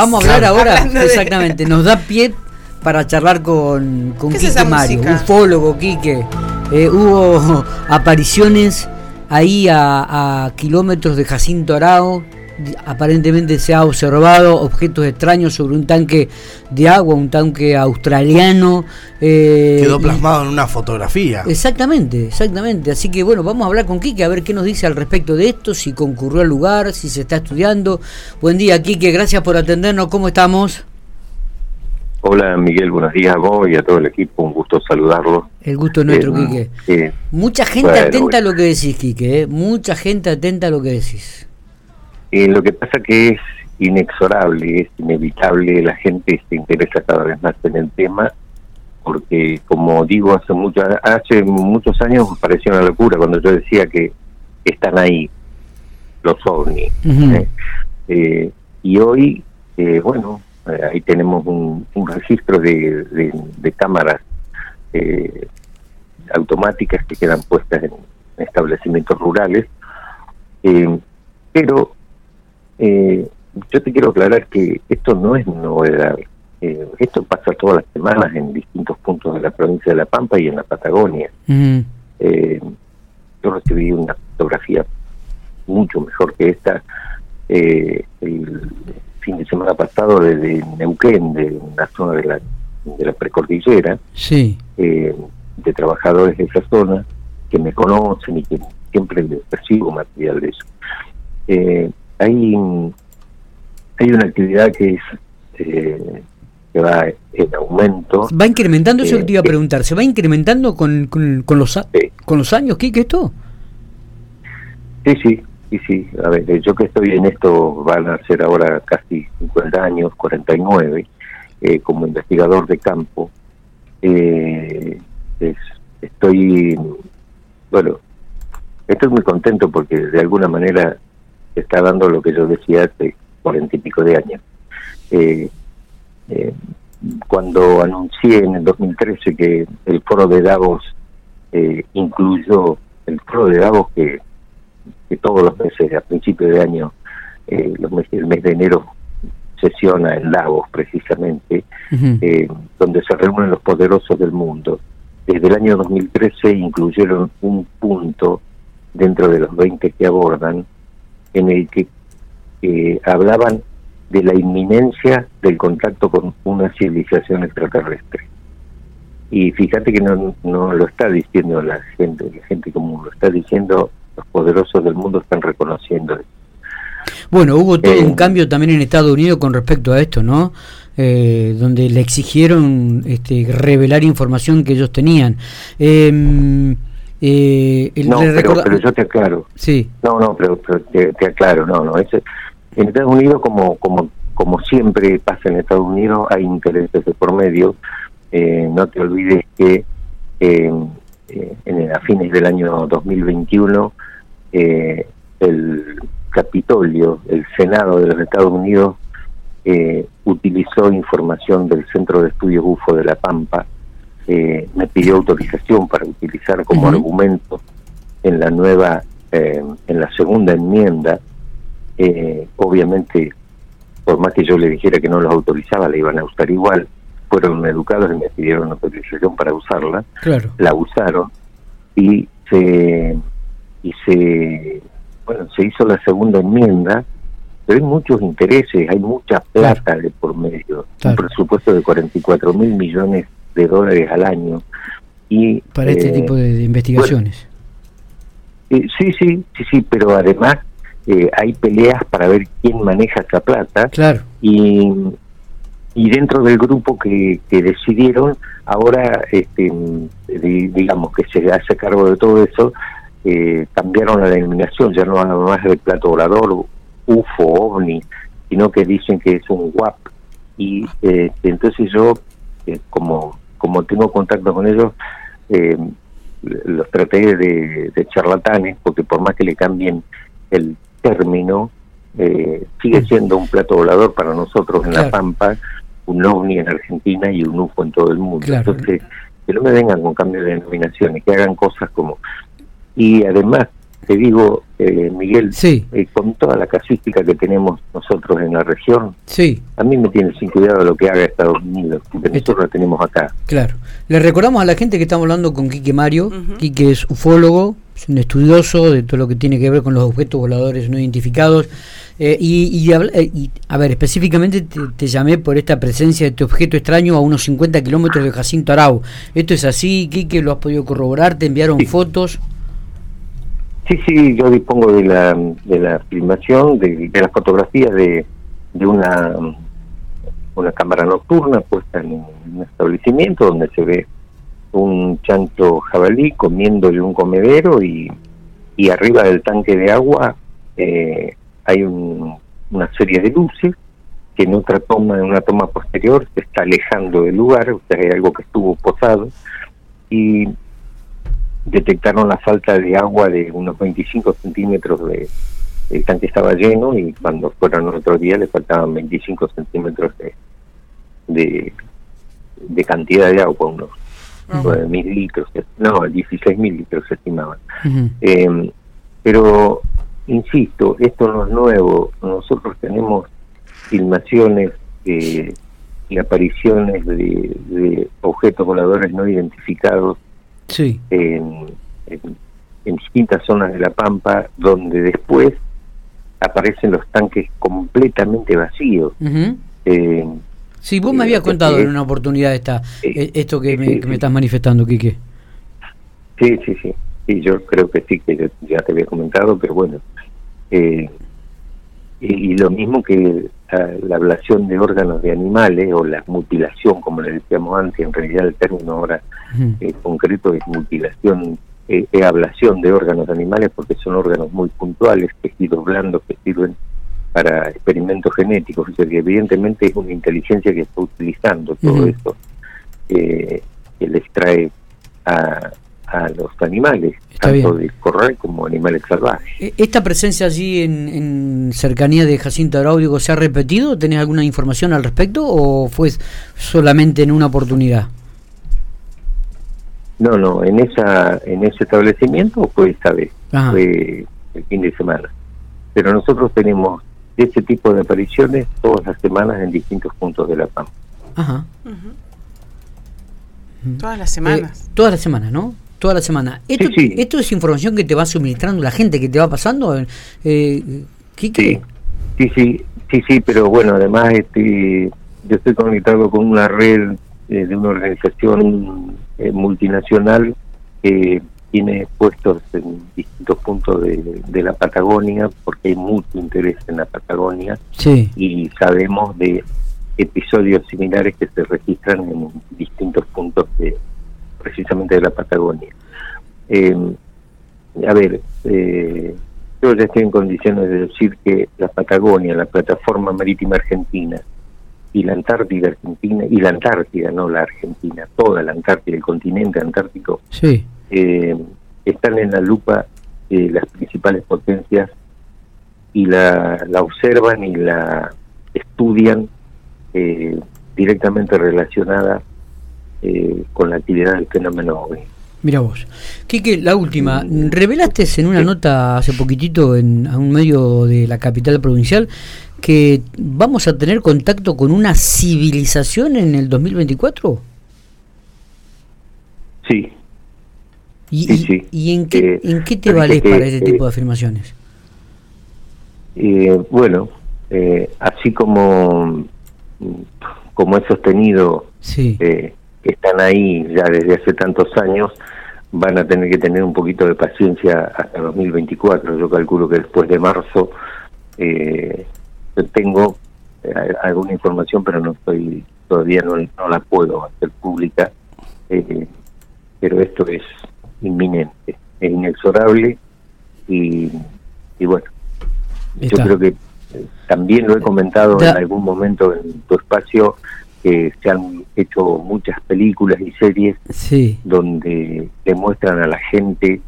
vamos a hablar ahora, exactamente, nos da pie para charlar con, con Quique Mario, ufólogo Quique. Eh, hubo apariciones ahí a, kilómetros de Jacinto Arao. Aparentemente se ha observado objetos extraños sobre un tanque de agua, un tanque australiano. Eh, Quedó plasmado en una fotografía. Exactamente, exactamente. Así que bueno, vamos a hablar con Quique a ver qué nos dice al respecto de esto, si concurrió al lugar, si se está estudiando. Buen día, Quique, gracias por atendernos. ¿Cómo estamos? Hola Miguel, buenos días a vos y a todo el equipo, un gusto saludarlo. El gusto es nuestro, eh, Quique. Mucha gente atenta a lo que decís, Quique, ¿eh? mucha gente atenta a lo que decís. Eh, lo que pasa que es inexorable, es inevitable, la gente se interesa cada vez más en el tema, porque como digo, hace, mucho, hace muchos años me pareció una locura cuando yo decía que están ahí los ovnis. ¿eh? y hoy, bueno, eh, ahí tenemos un, registro de, cámaras eh, automáticas que quedan puestas en establecimientos rurales. Eh, yo te quiero aclarar que esto no es novedad. esto pasa todas las semanas en distintos puntos de la provincia de La Pampa y en la Patagonia. yo recibí una fotografía mucho mejor que esta el, fin de semana pasado desde Neuquén, de una zona de la, de la precordillera, sí. Eh, de trabajadores de esa zona que me conocen y que siempre les percibo material de eso. Eh, hay, hay una actividad que es eh, que va en aumento. ¿Va incrementando? Eso que te iba a preguntar. ¿Se va incrementando con, con, con los, con los años? ¿Qué, ¿Qué esto? Sí, sí. Sí, sí, a ver, eh, yo que estoy en esto van a ser ahora casi 50 años, 49, eh, como investigador de campo. Eh, estoy, bueno, estoy muy contento porque de alguna manera está dando lo que yo decía hace cuarenta y pico de años. cuando anuncié en el 2013 que el foro de Davos incluyó el foro de Davos que que todos los meses, a principios de año, eh, los meses, el mes de enero sesiona en Lagos precisamente, eh, donde se reúnen los poderosos del mundo. Desde el año 2013 incluyeron un punto dentro de los 20 que abordan en el que eh, hablaban de la inminencia del contacto con una civilización extraterrestre. Y fíjate que no, no lo está diciendo la gente, la gente común, lo está diciendo los poderosos del mundo están reconociendo. Bueno, hubo todo un eh, cambio también en Estados Unidos con respecto a esto, ¿no? Eh, donde le exigieron este, revelar información que ellos tenían. Em, eh, no, pero, yo te aclaro. Sí. No, no, pero, te, aclaro, no, no. Ese, en Estados Unidos, como, como, como siempre pasa en Estados Unidos, hay intereses de por medio. no te olvides que en, a fines del año 2021 eh, el Capitolio, el Senado de los Estados Unidos, eh, utilizó información del Centro de Estudios UFO de La Pampa, eh, me pidió autorización para utilizar como argumento en la nueva, en la segunda enmienda, obviamente, por más que yo le dijera que no los autorizaba, la iban a usar igual, fueron educados y me pidieron autorización para usarla, la usaron y se y se bueno se hizo la segunda enmienda. Pero hay muchos intereses hay mucha plata de por medio. Un presupuesto de 44 mil millones de dólares al año. Y para este eh, tipo de, investigaciones. eh, sí sí sí sí pero además eh, hay peleas para ver quién maneja esa plata. Claro. Y y dentro del grupo que, que decidieron ahora este digamos que se hace cargo de todo eso eh, cambiaron la denominación, ya no hablan más del plato volador, UFO, OVNI, sino que dicen que es un WAP. Y eh, entonces yo, como, como tengo contacto con ellos, eh, los traté de, de, charlatanes, porque por más que le cambien el término, sigue siendo un plato volador para nosotros en La Pampa, un OVNI en Argentina y un UFO en todo el mundo. Entonces, que no me vengan con cambio de denominaciones, que hagan cosas como y además te digo, eh, Miguel, eh, con toda la casística que tenemos nosotros en la región, sí. a mí me tiene sin cuidado lo que haga Estados Unidos, porque nosotros la tenemos acá. Claro. Le recordamos a la gente que estamos hablando con Quique Mario. Quique es ufólogo, es un estudioso de todo lo que tiene que ver con los objetos voladores no identificados. Eh, y, a ver, específicamente te, llamé por esta presencia de este objeto extraño a unos 50 kilómetros de Jacinto Arau. ¿Esto es así, Quique? ¿Lo has podido corroborar? ¿Te enviaron fotos? Sí, sí, yo dispongo de la, de la filmación, de, de las fotografías de, de una, una cámara nocturna puesta en un establecimiento donde se ve un chancho jabalí comiéndole un comedero y, y arriba del tanque de agua eh, hay una serie de luces que en otra toma, en una toma posterior, se está alejando del lugar, o sea, hay algo que estuvo posado, y detectaron la falta de agua de unos 25 centímetros de el tanque estaba lleno y cuando fueron otro día le faltaban 25 centímetros de, de, cantidad de agua, unos mil litros, no, 16 mil litros se estimaban. Em, pero, insisto, esto no es nuevo, nosotros tenemos filmaciones eh, y apariciones de, de objetos voladores no identificados sí. en, en, distintas zonas de la Pampa, donde después aparecen los tanques completamente vacíos. eh, sí, vos me habías contado en una oportunidad esta, eh, esto que, me, estás manifestando, Quique. Sí, sí, sí. Sí, yo creo que sí, que ya te había comentado, pero bueno. Eh, y, lo mismo que la, ablación de órganos de animales o la mutilación, como le decíamos antes, en realidad el término ahora eh, concreto es mutilación, eh, ablación de órganos de animales porque son órganos muy puntuales, tejidos blandos que sirven para experimentos genéticos, o sea que evidentemente es una inteligencia que está utilizando todo esto, eh, que les trae a, a los animales, tanto de corral como animales salvajes. E, ¿Esta presencia allí en, cercanía de Jacinto Araudio se ha repetido? ¿Tenés alguna información al respecto o fue solamente en una oportunidad? No, no, en esa en ese establecimiento fue esta vez, fue el fin de semana. Pero nosotros tenemos ese tipo de apariciones todas las semanas en distintos puntos de La Pampa. Ajá. Todas las semanas. Eh, todas las semanas, ¿no? Toda la semana. ¿Esto, ¿Esto es información que te va suministrando la gente, que te va pasando? Eh, Sí, sí, sí, sí, sí, pero bueno, además este, yo estoy conectado con una red eh, de una organización eh, multinacional que tiene puestos en distintos puntos de, de, la Patagonia, porque hay mucho interés en la Patagonia, sí. y sabemos de episodios similares que se registran en distintos puntos de, precisamente de la Patagonia. Eh, a ver, eh, yo ya estoy en condiciones de decir que la Patagonia, la plataforma marítima argentina y la Antártida argentina, y la Antártida, no la Argentina, toda la Antártida, el continente antártico, sí. eh, están en la lupa de las principales potencias y la, la observan y la estudian eh, directamente relacionada eh, con la actividad del fenómeno OVNI. Mira vos. Quique, la última. Revelaste en una nota hace poquitito en a un medio de la capital provincial que vamos a tener contacto con una civilización en el 2024. Sí. ¿Y, y, en, qué, eh, en qué te vales para ese tipo de afirmaciones? Eh, bueno, así como, como he sostenido sí que están ahí ya desde hace tantos años van a tener que tener un poquito de paciencia hasta 2024. Yo calculo que después de marzo eh, tengo eh, alguna información, pero no estoy todavía no, no la puedo hacer pública. Eh, pero esto es inminente, es inexorable y, y bueno, yo creo que también lo he comentado en algún momento en tu espacio que se han hecho muchas películas y series donde demuestran a la gente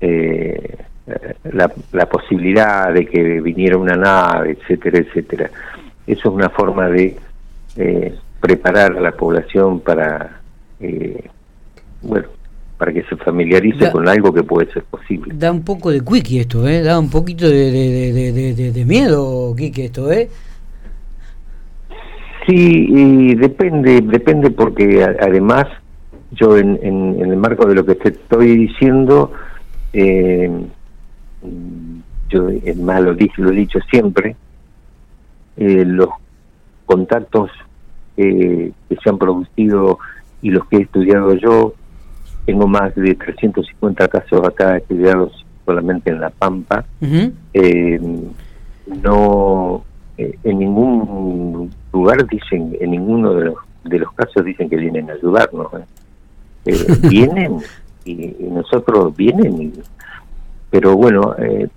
eh, la, la, posibilidad de que viniera una nave, etcétera, etcétera. Eso es una forma de eh, preparar a la población para, eh, bueno, para que se familiarice con algo que puede ser posible. Da un poco de quickie esto, ¿eh? Da un poquito de, de, de, miedo, Kiki, esto, ¿eh? Sí, y depende, depende porque además yo en, en, el marco de lo que te estoy diciendo, eh, yo más lo, lo he dicho siempre, eh, los contactos que se han producido y los que he estudiado yo tengo más de 350 casos acá estudiados solamente en La Pampa. Eh, no, eh, en ningún lugar dicen, en ninguno de los, de los casos dicen que vienen a ayudarnos. ¿eh? vienen y, nosotros vienen, pero bueno,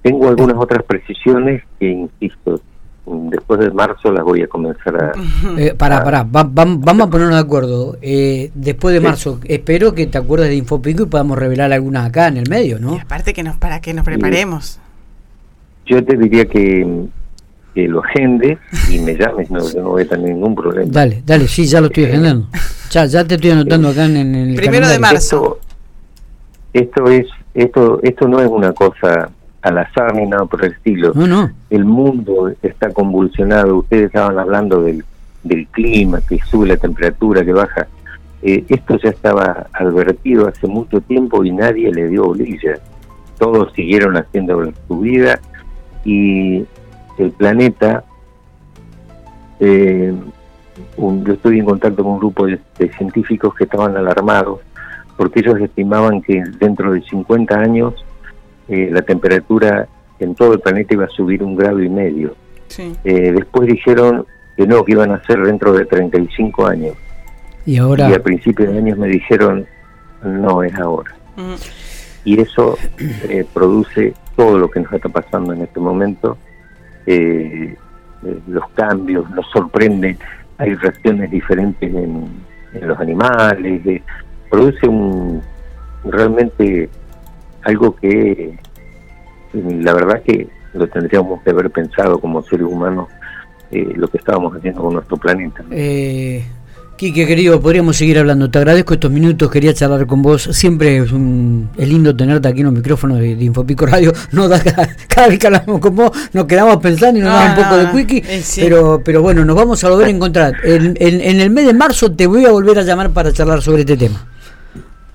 tengo algunas otras precisiones que, insisto, después de marzo las voy a comenzar a... Eh, para, para, vamos a ponernos de acuerdo. Eh, después de marzo, espero que te acuerdes de Infopico y podamos revelar algunas acá en el medio, ¿no? aparte que nos para que nos preparemos. Yo te diría que, que lo agende y me llames, no, yo no voy a tener ningún problema. Dale, dale, sí, ya lo estoy agendando. Ya, ya te estoy anotando acá en, el... Primero de marzo. esto es, esto, esto no es una cosa al azar ni nada por el estilo. No, no. El mundo está convulsionado. Ustedes estaban hablando del, del clima, que sube la temperatura, que baja. Eh, esto ya estaba advertido hace mucho tiempo y nadie le dio bolilla. Todos siguieron haciendo su vida y el planeta. Eh, yo estoy en contacto con un grupo de, de científicos que estaban alarmados porque ellos estimaban que dentro de 50 años eh, la temperatura en todo el planeta iba a subir un grado y medio. Eh, después dijeron que no, que iban a ser dentro de 35 años. Y ahora. Y a principios de años me dijeron, no es ahora. Y eso eh, produce todo lo que nos está pasando en este momento. Los cambios nos sorprenden, hay reacciones diferentes en, los animales, produce un realmente algo que la verdad que lo tendríamos que haber pensado como seres humanos eh, lo que estábamos haciendo con nuestro planeta. Eh, Quique, querido, podríamos seguir hablando. Te agradezco estos minutos, quería charlar con vos. Siempre es, un, es lindo tenerte aquí en los micrófonos de, Infopico Radio. No da, cada, vez que hablamos con vos nos quedamos pensando y nos da un poco de quickie. Eh, pero, pero bueno, nos vamos a volver a encontrar. En, en el mes de marzo te voy a volver a llamar para charlar sobre este tema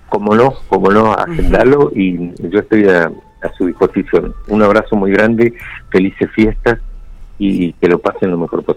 como no, como no, agendarlo y yo estoy a, su disposición. Un abrazo muy grande, felices fiestas y que lo pasen lo mejor posible.